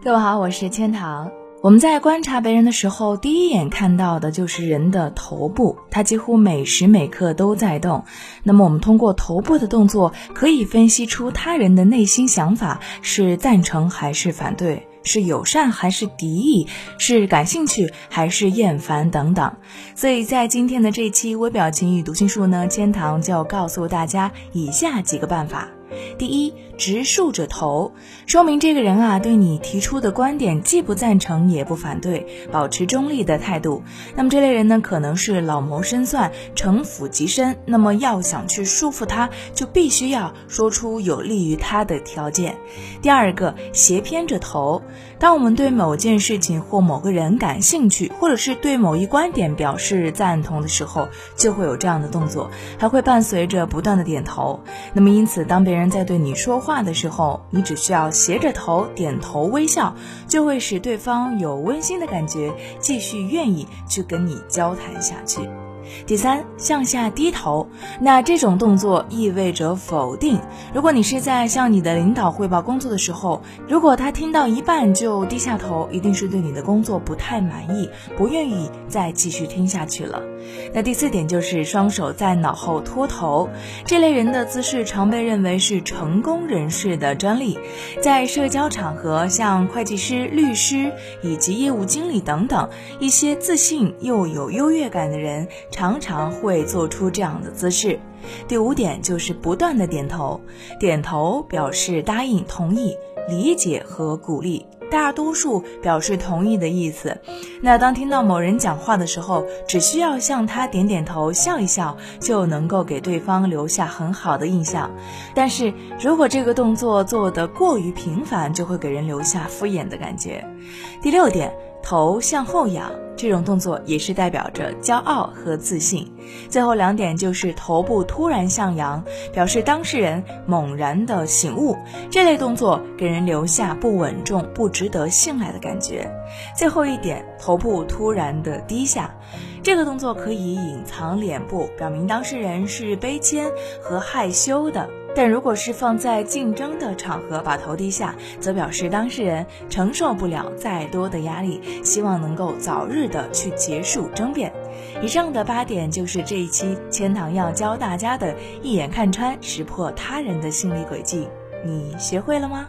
各位好，我是千堂。我们在观察别人的时候，第一眼看到的就是人的头部，它几乎每时每刻都在动。那么，我们通过头部的动作，可以分析出他人的内心想法是赞成还是反对，是友善还是敌意，是感兴趣还是厌烦等等。所以在今天的这期微表情与读心术呢，千堂就告诉大家以下几个办法。第一，直竖着头，说明这个人啊对你提出的观点既不赞成也不反对，保持中立的态度。那么这类人呢，可能是老谋深算，城府极深。那么要想去束缚他，就必须要说出有利于他的条件。第二个，斜偏着头。当我们对某件事情或某个人感兴趣，或者是对某一观点表示赞同的时候，就会有这样的动作，还会伴随着不断的点头。那么因此，当别人人在对你说话的时候，你只需要斜着头点头微笑，就会使对方有温馨的感觉，继续愿意去跟你交谈下去。第三，向下低头，那这种动作意味着否定。如果你是在向你的领导汇报工作的时候，如果他听到一半就低下头，一定是对你的工作不太满意，不愿意再继续听下去了。那第四点就是双手在脑后托头，这类人的姿势常被认为是成功人士的专利。在社交场合，像会计师、律师以及业务经理等等一些自信又有优越感的人。常常会做出这样的姿势。第五点就是不断的点头，点头表示答应、同意、理解和鼓励，大多数表示同意的意思。那当听到某人讲话的时候，只需要向他点点头、笑一笑，就能够给对方留下很好的印象。但是如果这个动作做得过于频繁，就会给人留下敷衍的感觉。第六点。头向后仰，这种动作也是代表着骄傲和自信。最后两点就是头部突然向阳，表示当事人猛然的醒悟。这类动作给人留下不稳重、不值得信赖的感觉。最后一点，头部突然的低下，这个动作可以隐藏脸部，表明当事人是卑谦和害羞的。但如果是放在竞争的场合，把头低下，则表示当事人承受不了再多的压力，希望能够早日的去结束争辩。以上的八点就是这一期千堂要教大家的，一眼看穿识破他人的心理轨迹，你学会了吗？